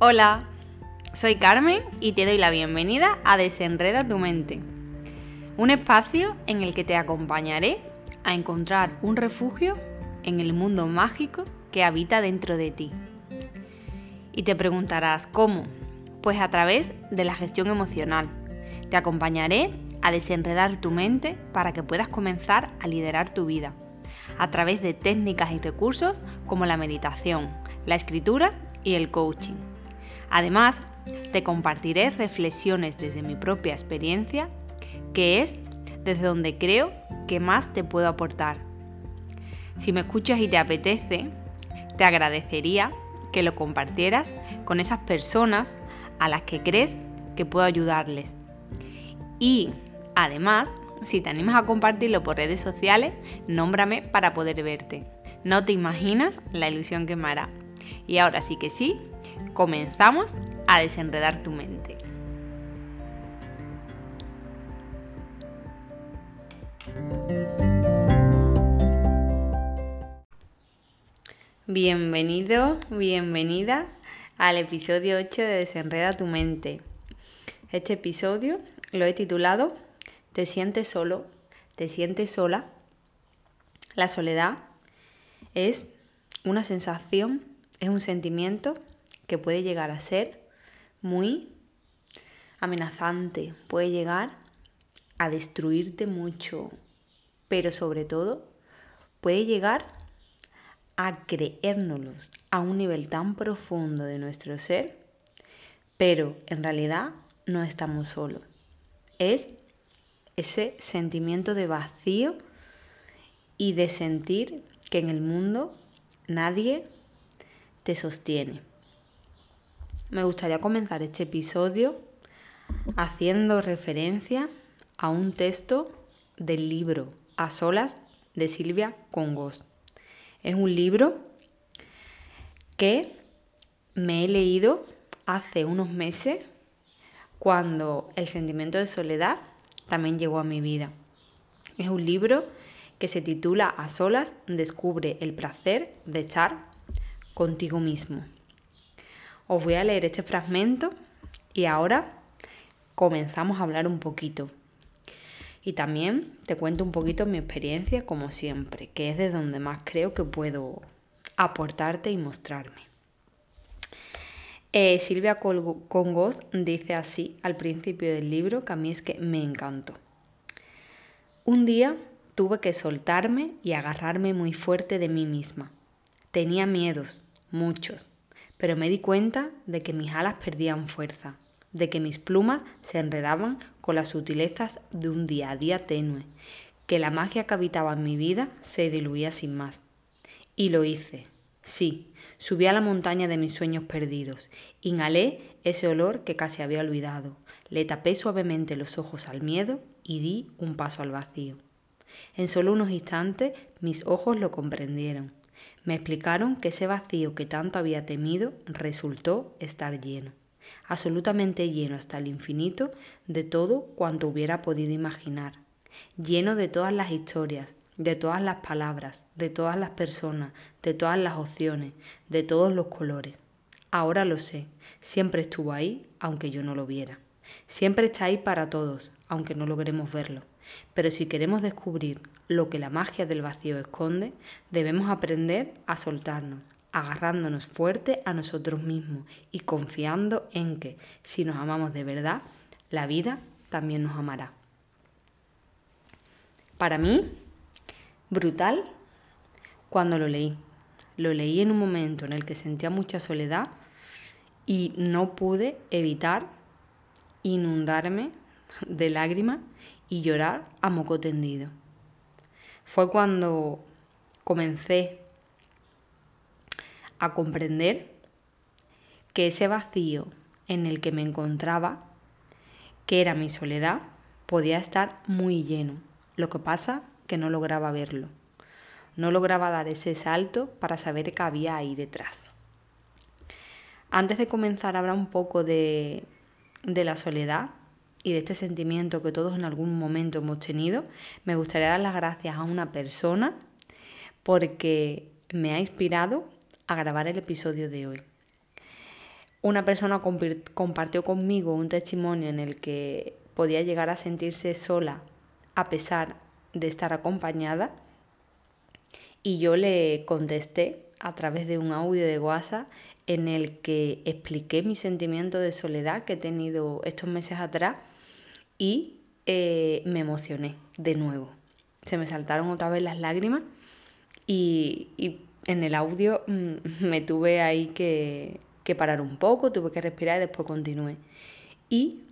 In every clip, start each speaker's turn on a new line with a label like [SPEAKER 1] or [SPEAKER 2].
[SPEAKER 1] Hola, soy Carmen y te doy la bienvenida a Desenreda tu mente, un espacio en el que te acompañaré a encontrar un refugio en el mundo mágico que habita dentro de ti. Y te preguntarás, ¿cómo? Pues a través de la gestión emocional. Te acompañaré a desenredar tu mente para que puedas comenzar a liderar tu vida, a través de técnicas y recursos como la meditación, la escritura y el coaching. Además, te compartiré reflexiones desde mi propia experiencia, que es desde donde creo que más te puedo aportar. Si me escuchas y te apetece, te agradecería que lo compartieras con esas personas a las que crees que puedo ayudarles. Y además, si te animas a compartirlo por redes sociales, nómbrame para poder verte. No te imaginas la ilusión que me hará. Y ahora sí que sí, comenzamos a desenredar tu mente. Bienvenido, bienvenida al episodio 8 de Desenreda tu mente. Este episodio lo he titulado ¿Te sientes solo? ¿Te sientes sola? La soledad es una sensación, es un sentimiento que puede llegar a ser muy amenazante, puede llegar a destruirte mucho, pero sobre todo puede llegar a creérnoslos a un nivel tan profundo de nuestro ser, pero en realidad no estamos solos. Es ese sentimiento de vacío y de sentir que en el mundo nadie te sostiene. Me gustaría comenzar este episodio haciendo referencia a un texto del libro A solas de Silvia Congos. Es un libro que me he leído hace unos meses cuando el sentimiento de soledad también llegó a mi vida. Es un libro que se titula A solas, descubre el placer de estar contigo mismo. Os voy a leer este fragmento y ahora comenzamos a hablar un poquito. Y también te cuento un poquito mi experiencia, como siempre, que es de donde más creo que puedo aportarte y mostrarme. Eh, Silvia Congoz dice así al principio del libro, que a mí es que me encantó. Un día tuve que soltarme y agarrarme muy fuerte de mí misma. Tenía miedos, muchos, pero me di cuenta de que mis alas perdían fuerza, de que mis plumas se enredaban con las sutilezas de un día a día tenue, que la magia que habitaba en mi vida se diluía sin más. Y lo hice. Sí, subí a la montaña de mis sueños perdidos, inhalé ese olor que casi había olvidado, le tapé suavemente los ojos al miedo y di un paso al vacío. En solo unos instantes mis ojos lo comprendieron. Me explicaron que ese vacío que tanto había temido resultó estar lleno, absolutamente lleno hasta el infinito de todo cuanto hubiera podido imaginar, lleno de todas las historias, de todas las palabras, de todas las personas, de todas las opciones, de todos los colores. Ahora lo sé, siempre estuvo ahí, aunque yo no lo viera. Siempre está ahí para todos, aunque no logremos verlo. Pero si queremos descubrir lo que la magia del vacío esconde, debemos aprender a soltarnos, agarrándonos fuerte a nosotros mismos y confiando en que, si nos amamos de verdad, la vida también nos amará. Para mí, brutal cuando lo leí. Lo leí en un momento en el que sentía mucha soledad y no pude evitar inundarme de lágrimas y llorar a moco tendido. Fue cuando comencé a comprender que ese vacío en el que me encontraba, que era mi soledad, podía estar muy lleno. Lo que pasa que no lograba verlo. No lograba dar ese salto para saber qué había ahí detrás. Antes de comenzar a hablar un poco de, de la soledad, y de este sentimiento que todos en algún momento hemos tenido, me gustaría dar las gracias a una persona porque me ha inspirado a grabar el episodio de hoy. una persona compartió conmigo un testimonio en el que podía llegar a sentirse sola a pesar de estar acompañada y yo le contesté a través de un audio de WhatsApp en el que expliqué mi sentimiento de soledad que he tenido estos meses atrás y eh, me emocioné de nuevo. Se me saltaron otra vez las lágrimas y, y en el audio mm, me tuve ahí que, que parar un poco, tuve que respirar y después continué. Y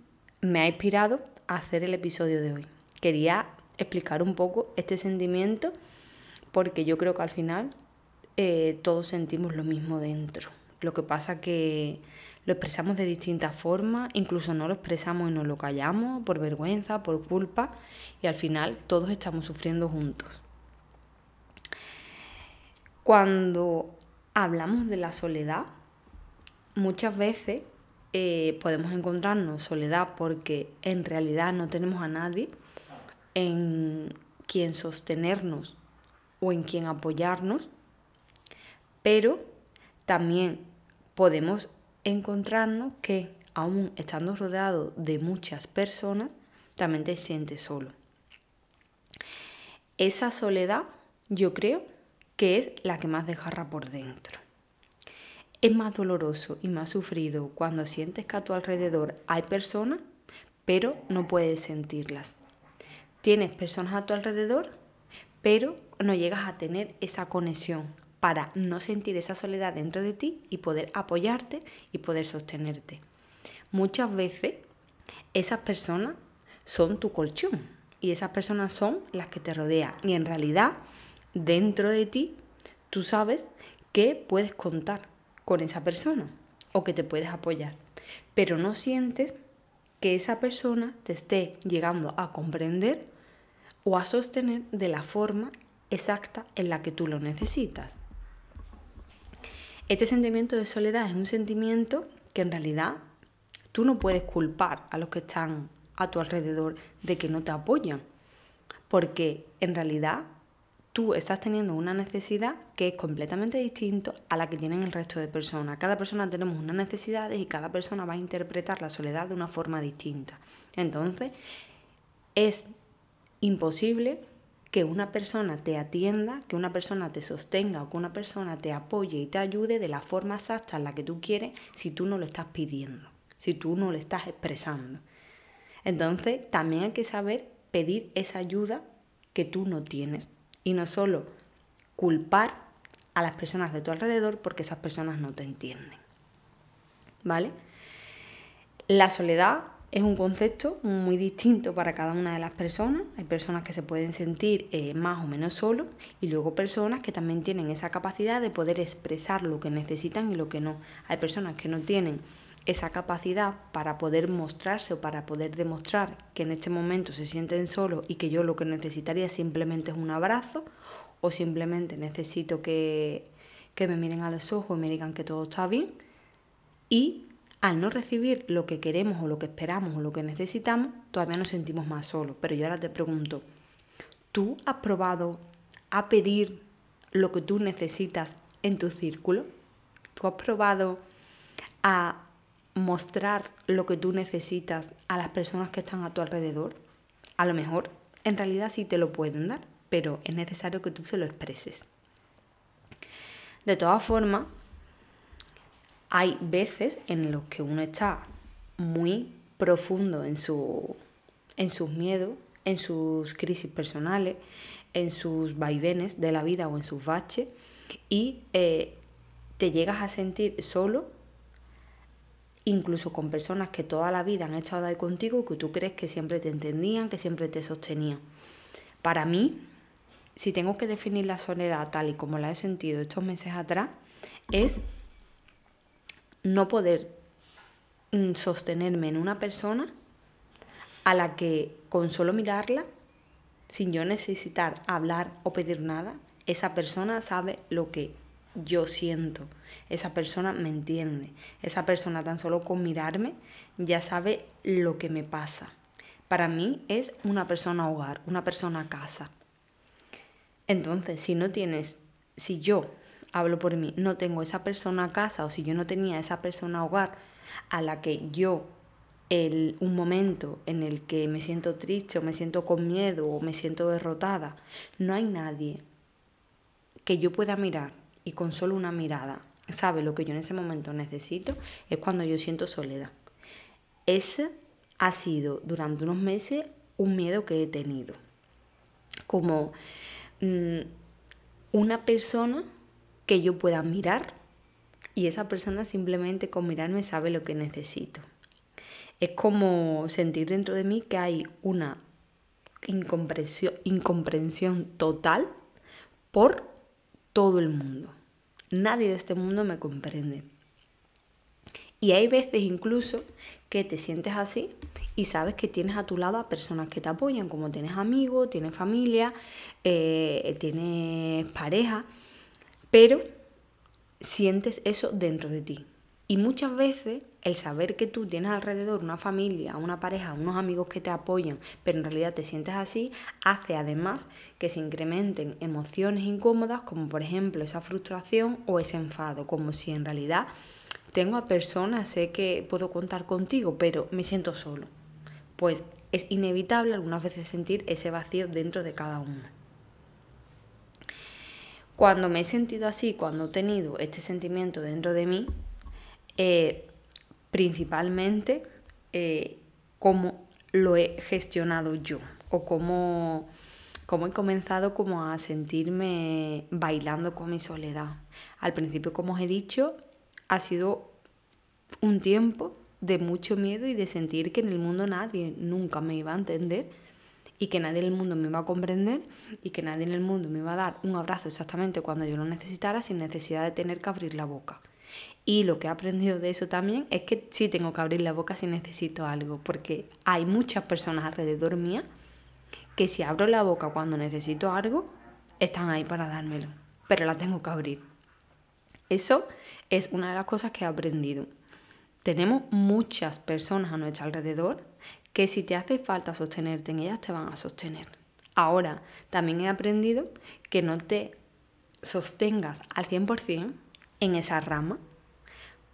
[SPEAKER 1] me ha inspirado a hacer el episodio de hoy. Quería explicar un poco este sentimiento porque yo creo que al final eh, todos sentimos lo mismo dentro. Lo que pasa que lo expresamos de distintas formas, incluso no lo expresamos y no lo callamos por vergüenza, por culpa, y al final todos estamos sufriendo juntos. Cuando hablamos de la soledad, muchas veces eh, podemos encontrarnos soledad porque en realidad no tenemos a nadie en quien sostenernos o en quien apoyarnos, pero también podemos encontrarnos que aún estando rodeado de muchas personas, también te sientes solo. Esa soledad yo creo que es la que más desgarra por dentro. Es más doloroso y más sufrido cuando sientes que a tu alrededor hay personas, pero no puedes sentirlas. Tienes personas a tu alrededor, pero no llegas a tener esa conexión para no sentir esa soledad dentro de ti y poder apoyarte y poder sostenerte. Muchas veces esas personas son tu colchón y esas personas son las que te rodean y en realidad dentro de ti tú sabes que puedes contar con esa persona o que te puedes apoyar, pero no sientes que esa persona te esté llegando a comprender o a sostener de la forma exacta en la que tú lo necesitas. Este sentimiento de soledad es un sentimiento que en realidad tú no puedes culpar a los que están a tu alrededor de que no te apoyan, porque en realidad tú estás teniendo una necesidad que es completamente distinta a la que tienen el resto de personas. Cada persona tenemos unas necesidades y cada persona va a interpretar la soledad de una forma distinta. Entonces, es imposible que una persona te atienda, que una persona te sostenga o que una persona te apoye y te ayude de la forma exacta en la que tú quieres si tú no lo estás pidiendo, si tú no lo estás expresando. Entonces, también hay que saber pedir esa ayuda que tú no tienes y no solo culpar a las personas de tu alrededor porque esas personas no te entienden. ¿Vale? La soledad es un concepto muy distinto para cada una de las personas. Hay personas que se pueden sentir eh, más o menos solos y luego personas que también tienen esa capacidad de poder expresar lo que necesitan y lo que no. Hay personas que no tienen esa capacidad para poder mostrarse o para poder demostrar que en este momento se sienten solos y que yo lo que necesitaría simplemente es un abrazo o simplemente necesito que, que me miren a los ojos y me digan que todo está bien. Y al no recibir lo que queremos o lo que esperamos o lo que necesitamos, todavía nos sentimos más solos. Pero yo ahora te pregunto, ¿tú has probado a pedir lo que tú necesitas en tu círculo? ¿Tú has probado a mostrar lo que tú necesitas a las personas que están a tu alrededor, a lo mejor en realidad sí te lo pueden dar, pero es necesario que tú se lo expreses. De todas formas, hay veces en los que uno está muy profundo en, su, en sus miedos, en sus crisis personales, en sus vaivenes de la vida o en sus baches y eh, te llegas a sentir solo incluso con personas que toda la vida han estado ahí contigo, que tú crees que siempre te entendían, que siempre te sostenían. Para mí, si tengo que definir la soledad tal y como la he sentido estos meses atrás, es no poder mm, sostenerme en una persona a la que con solo mirarla, sin yo necesitar hablar o pedir nada, esa persona sabe lo que yo siento, esa persona me entiende, esa persona tan solo con mirarme ya sabe lo que me pasa. Para mí es una persona hogar, una persona casa. Entonces, si no tienes, si yo hablo por mí, no tengo esa persona a casa o si yo no tenía esa persona a hogar a la que yo el, un momento en el que me siento triste o me siento con miedo o me siento derrotada, no hay nadie que yo pueda mirar y con solo una mirada sabe lo que yo en ese momento necesito, es cuando yo siento soledad. Ese ha sido durante unos meses un miedo que he tenido. Como mm, una persona que yo pueda mirar y esa persona simplemente con mirarme sabe lo que necesito. Es como sentir dentro de mí que hay una incomprensión, incomprensión total por todo el mundo. Nadie de este mundo me comprende. Y hay veces incluso que te sientes así y sabes que tienes a tu lado a personas que te apoyan, como tienes amigos, tienes familia, eh, tienes pareja, pero sientes eso dentro de ti. Y muchas veces el saber que tú tienes alrededor una familia, una pareja, unos amigos que te apoyan, pero en realidad te sientes así, hace además que se incrementen emociones incómodas, como por ejemplo esa frustración o ese enfado, como si en realidad tengo a personas, sé que puedo contar contigo, pero me siento solo. Pues es inevitable algunas veces sentir ese vacío dentro de cada uno. Cuando me he sentido así, cuando he tenido este sentimiento dentro de mí, eh, principalmente eh, cómo lo he gestionado yo o cómo, cómo he comenzado como a sentirme bailando con mi soledad. Al principio, como os he dicho, ha sido un tiempo de mucho miedo y de sentir que en el mundo nadie nunca me iba a entender y que nadie en el mundo me iba a comprender y que nadie en el mundo me iba a dar un abrazo exactamente cuando yo lo necesitara sin necesidad de tener que abrir la boca. Y lo que he aprendido de eso también es que sí tengo que abrir la boca si necesito algo, porque hay muchas personas alrededor mía que si abro la boca cuando necesito algo, están ahí para dármelo, pero la tengo que abrir. Eso es una de las cosas que he aprendido. Tenemos muchas personas a nuestro alrededor que si te hace falta sostenerte en ellas te van a sostener. Ahora, también he aprendido que no te sostengas al 100% en esa rama,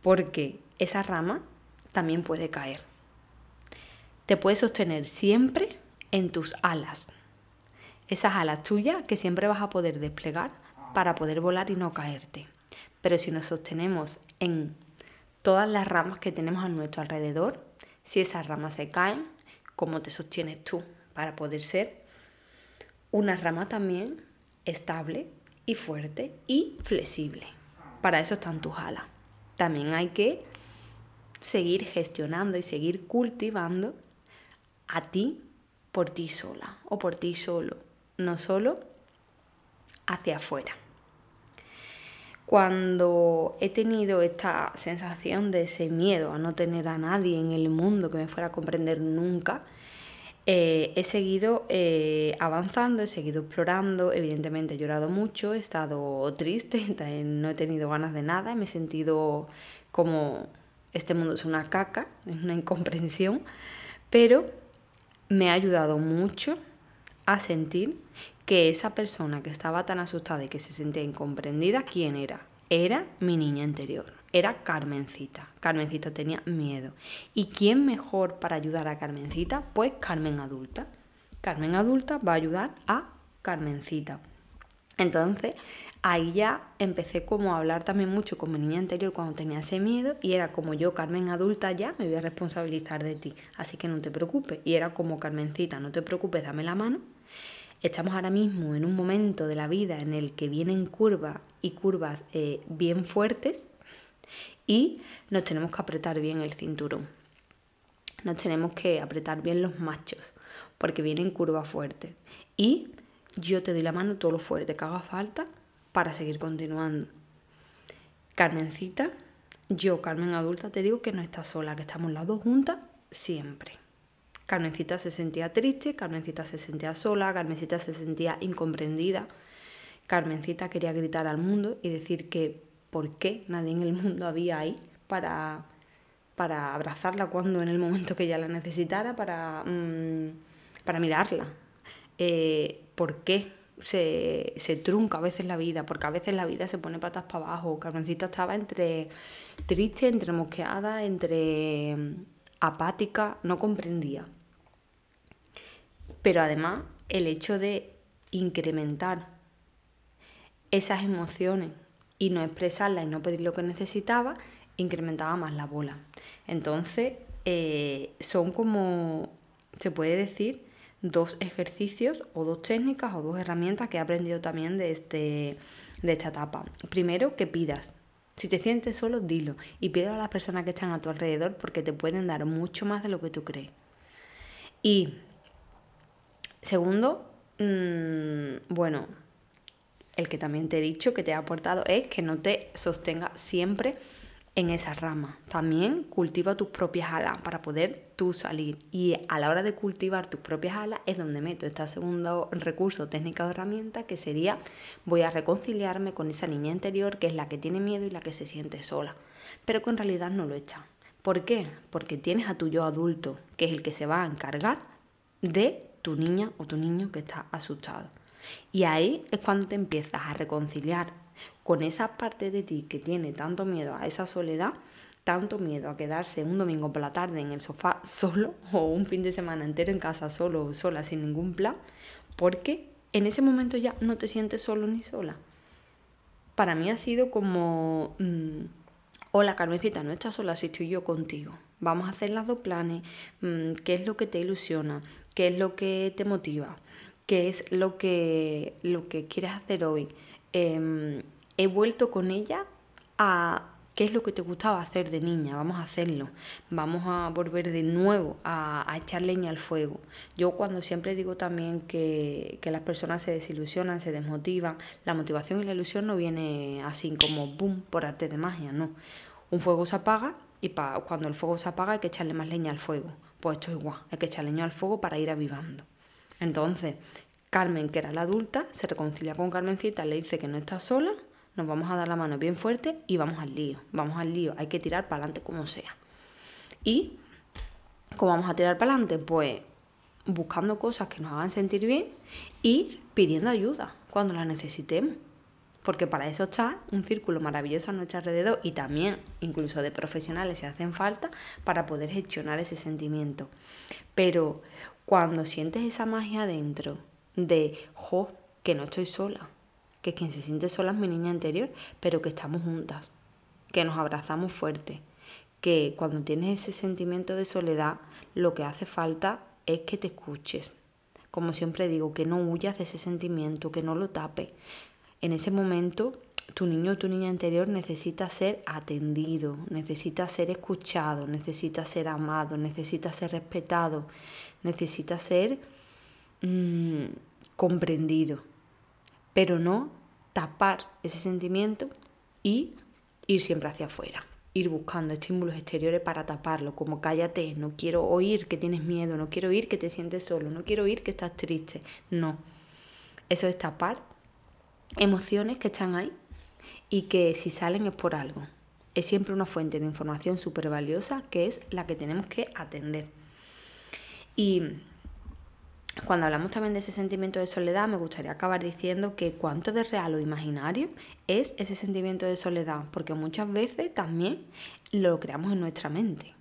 [SPEAKER 1] porque esa rama también puede caer. Te puedes sostener siempre en tus alas, esas alas tuyas que siempre vas a poder desplegar para poder volar y no caerte. Pero si nos sostenemos en todas las ramas que tenemos a nuestro alrededor, si esas ramas se caen, ¿cómo te sostienes tú para poder ser una rama también estable y fuerte y flexible? para eso están tus alas. También hay que seguir gestionando y seguir cultivando a ti por ti sola o por ti solo, no solo hacia afuera. Cuando he tenido esta sensación de ese miedo a no tener a nadie en el mundo que me fuera a comprender nunca, eh, he seguido eh, avanzando, he seguido explorando, evidentemente he llorado mucho, he estado triste, no he tenido ganas de nada, me he sentido como este mundo es una caca, es una incomprensión, pero me ha ayudado mucho a sentir que esa persona que estaba tan asustada y que se sentía incomprendida, ¿quién era? Era mi niña interior era Carmencita. Carmencita tenía miedo. ¿Y quién mejor para ayudar a Carmencita? Pues Carmen adulta. Carmen adulta va a ayudar a Carmencita. Entonces, ahí ya empecé como a hablar también mucho con mi niña anterior cuando tenía ese miedo y era como yo, Carmen adulta, ya me voy a responsabilizar de ti, así que no te preocupes. Y era como Carmencita, no te preocupes, dame la mano. Estamos ahora mismo en un momento de la vida en el que vienen curvas y curvas eh, bien fuertes y nos tenemos que apretar bien el cinturón. Nos tenemos que apretar bien los machos porque vienen curvas fuertes. Y yo te doy la mano todo lo fuerte que haga falta para seguir continuando. Carmencita, yo, Carmen adulta, te digo que no estás sola, que estamos las dos juntas siempre. Carmencita se sentía triste, Carmencita se sentía sola, Carmencita se sentía incomprendida. Carmencita quería gritar al mundo y decir que por qué nadie en el mundo había ahí para, para abrazarla cuando en el momento que ella la necesitara, para, mm, para mirarla. Eh, ¿Por qué se, se, trunca a veces la vida, porque a veces la vida se pone patas para abajo. Carmencita estaba entre triste, entre mosqueada, entre apática, no comprendía. Pero además, el hecho de incrementar esas emociones y no expresarlas y no pedir lo que necesitaba, incrementaba más la bola. Entonces, eh, son como, se puede decir, dos ejercicios o dos técnicas o dos herramientas que he aprendido también de, este, de esta etapa. Primero, que pidas. Si te sientes solo, dilo y pide a las personas que están a tu alrededor porque te pueden dar mucho más de lo que tú crees. Y segundo, mmm, bueno, el que también te he dicho que te ha aportado es que no te sostenga siempre en esa rama. También cultiva tus propias alas para poder tú salir. Y a la hora de cultivar tus propias alas es donde meto este segundo recurso, técnica o herramienta, que sería voy a reconciliarme con esa niña interior que es la que tiene miedo y la que se siente sola, pero que en realidad no lo echa. ¿Por qué? Porque tienes a tu yo adulto, que es el que se va a encargar de tu niña o tu niño que está asustado. Y ahí es cuando te empiezas a reconciliar con esa parte de ti que tiene tanto miedo a esa soledad, tanto miedo a quedarse un domingo por la tarde en el sofá solo o un fin de semana entero en casa solo o sola sin ningún plan, porque en ese momento ya no te sientes solo ni sola. Para mí ha sido como, mm, hola Carmencita, no estás sola si estoy yo contigo. Vamos a hacer las dos planes, mm, qué es lo que te ilusiona, qué es lo que te motiva qué es lo que, lo que quieres hacer hoy. Em, he vuelto con ella a qué es lo que te gustaba hacer de niña, vamos a hacerlo, vamos a volver de nuevo a, echar leña al fuego. Yo cuando siempre digo también que, que, las personas se desilusionan, se desmotivan, la motivación y la ilusión no viene así como boom por arte de magia, no. Un fuego se apaga y pa, cuando el fuego se apaga hay que echarle más leña al fuego. Pues esto es igual, hay que echar leña al fuego para ir avivando. Entonces, Carmen, que era la adulta, se reconcilia con Carmencita, le dice que no está sola, nos vamos a dar la mano bien fuerte y vamos al lío. Vamos al lío, hay que tirar para adelante como sea. ¿Y cómo vamos a tirar para adelante? Pues buscando cosas que nos hagan sentir bien y pidiendo ayuda cuando la necesitemos. Porque para eso está un círculo maravilloso a nuestro alrededor y también incluso de profesionales si hacen falta para poder gestionar ese sentimiento. Pero cuando sientes esa magia dentro de, jo, que no estoy sola, que quien se siente sola es mi niña interior, pero que estamos juntas, que nos abrazamos fuerte, que cuando tienes ese sentimiento de soledad, lo que hace falta es que te escuches. Como siempre digo, que no huyas de ese sentimiento, que no lo tapes. En ese momento tu niño o tu niña interior necesita ser atendido, necesita ser escuchado, necesita ser amado, necesita ser respetado, necesita ser mm, comprendido, pero no tapar ese sentimiento y ir siempre hacia afuera, ir buscando estímulos exteriores para taparlo, como cállate, no quiero oír que tienes miedo, no quiero oír que te sientes solo, no quiero oír que estás triste, no. Eso es tapar emociones que están ahí y que si salen es por algo. Es siempre una fuente de información súper valiosa que es la que tenemos que atender. Y cuando hablamos también de ese sentimiento de soledad, me gustaría acabar diciendo que cuánto de real o imaginario es ese sentimiento de soledad, porque muchas veces también lo creamos en nuestra mente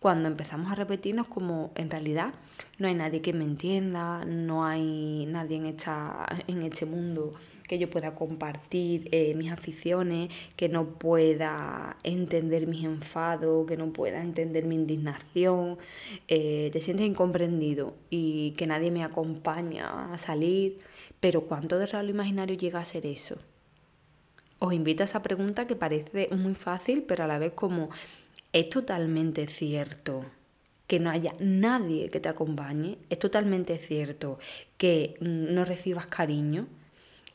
[SPEAKER 1] cuando empezamos a repetirnos como en realidad no hay nadie que me entienda, no hay nadie en, esta, en este mundo que yo pueda compartir eh, mis aficiones, que no pueda entender mis enfados, que no pueda entender mi indignación, eh, te sientes incomprendido y que nadie me acompaña a salir, pero ¿cuánto de real imaginario llega a ser eso? Os invito a esa pregunta que parece muy fácil, pero a la vez como es totalmente cierto que no haya nadie que te acompañe, es totalmente cierto que mm, no recibas cariño,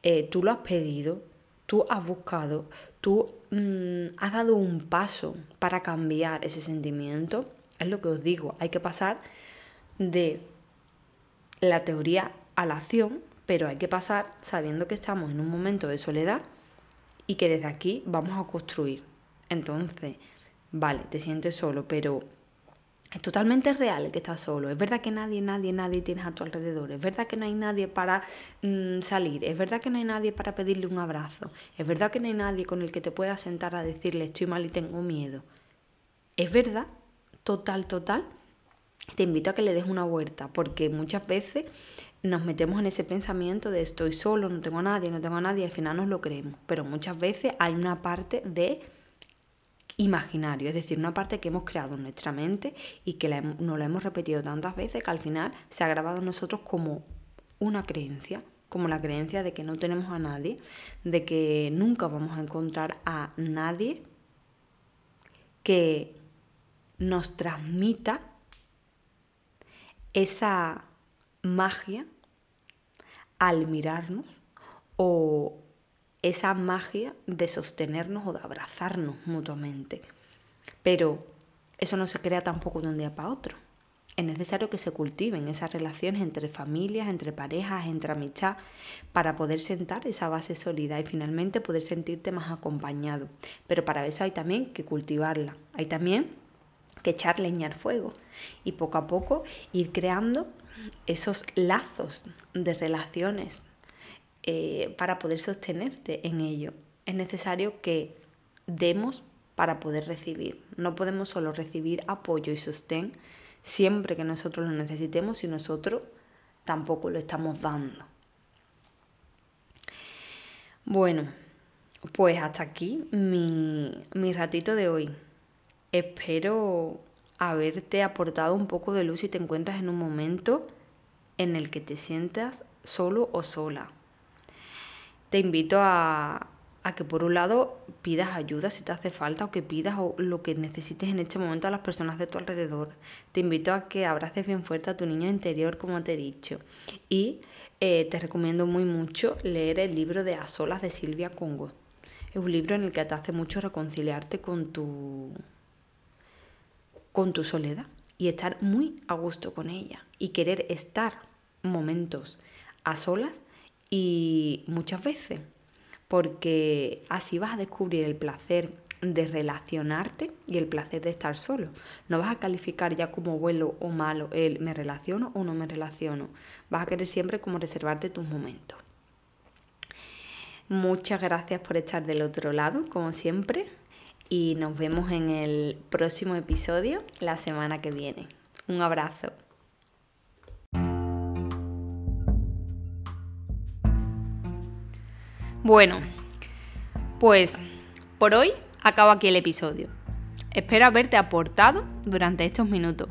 [SPEAKER 1] eh, tú lo has pedido, tú has buscado, tú mm, has dado un paso para cambiar ese sentimiento, es lo que os digo, hay que pasar de la teoría a la acción, pero hay que pasar sabiendo que estamos en un momento de soledad y que desde aquí vamos a construir. Entonces, vale, te sientes solo, pero es totalmente real que estás solo. Es verdad que nadie, nadie, nadie tienes a tu alrededor. Es verdad que no hay nadie para mm, salir. Es verdad que no hay nadie para pedirle un abrazo. Es verdad que no hay nadie con el que te puedas sentar a decirle estoy mal y tengo miedo. Es verdad, total, total. Te invito a que le des una vuelta porque muchas veces nos metemos en ese pensamiento de estoy solo, no tengo a nadie, no tengo a nadie y al final nos lo creemos. Pero muchas veces hay una parte de imaginario, es decir, una parte que hemos creado en nuestra mente y que nos la hemos repetido tantas veces que al final se ha grabado en nosotros como una creencia, como la creencia de que no tenemos a nadie, de que nunca vamos a encontrar a nadie que nos transmita esa magia al mirarnos o esa magia de sostenernos o de abrazarnos mutuamente. Pero eso no se crea tampoco de un día para otro. Es necesario que se cultiven esas relaciones entre familias, entre parejas, entre amistad, para poder sentar esa base sólida y finalmente poder sentirte más acompañado. Pero para eso hay también que cultivarla. Hay también que echar leña al fuego y poco a poco ir creando esos lazos de relaciones eh, para poder sostenerte en ello. Es necesario que demos para poder recibir. No podemos solo recibir apoyo y sostén siempre que nosotros lo necesitemos y nosotros tampoco lo estamos dando. Bueno, pues hasta aquí mi, mi ratito de hoy. Espero haberte aportado un poco de luz si te encuentras en un momento en el que te sientas solo o sola te invito a, que por un lado pidas ayuda si te hace falta o que pidas lo que necesites en este momento a las personas de tu alrededor. Te invito a que abraces bien fuerte a tu niño interior, como te he dicho. Y eh, te recomiendo muy mucho leer el libro de A Solas de Silvia Congo. Es un libro en el que te hace mucho reconciliarte con tu, con tu soledad y estar muy a gusto con ella y querer estar momentos a solas y muchas veces, porque así vas a descubrir el placer de relacionarte y el placer de estar solo. No vas a calificar ya como bueno o malo el me relaciono o no me relaciono. Vas a querer siempre como reservarte tus momentos. Muchas gracias por estar del otro lado, como siempre, y nos vemos en el próximo episodio la semana que viene. Un abrazo. Bueno, pues por hoy acabo aquí el episodio. Espero haberte aportado durante estos minutos.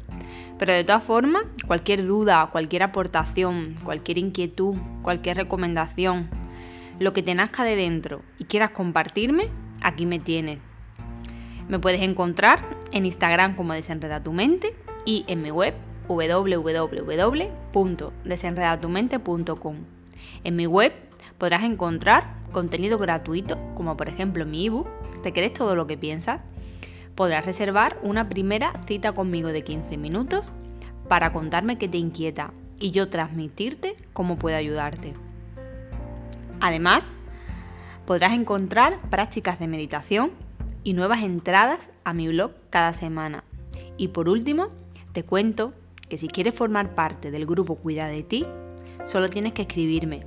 [SPEAKER 1] Pero de todas formas, cualquier duda, cualquier aportación, cualquier inquietud, cualquier recomendación, lo que te nazca de dentro y quieras compartirme, aquí me tienes. Me puedes encontrar en Instagram como Desenreda tu mente y en mi web www.desenredatumente.com. En mi web podrás encontrar contenido gratuito, como por ejemplo mi ebook, ¿Te crees todo lo que piensas? Podrás reservar una primera cita conmigo de 15 minutos para contarme qué te inquieta y yo transmitirte cómo puedo ayudarte. Además, podrás encontrar prácticas de meditación y nuevas entradas a mi blog cada semana. Y por último, te cuento que si quieres formar parte del grupo Cuida de ti, solo tienes que escribirme.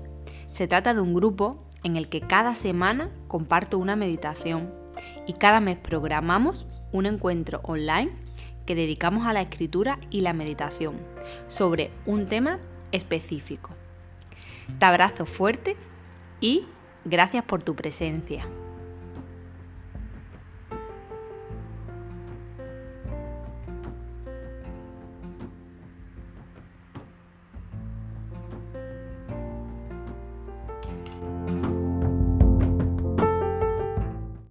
[SPEAKER 1] Se trata de un grupo en el que cada semana comparto una meditación y cada mes programamos un encuentro online que dedicamos a la escritura y la meditación sobre un tema específico. Te abrazo fuerte y gracias por tu presencia.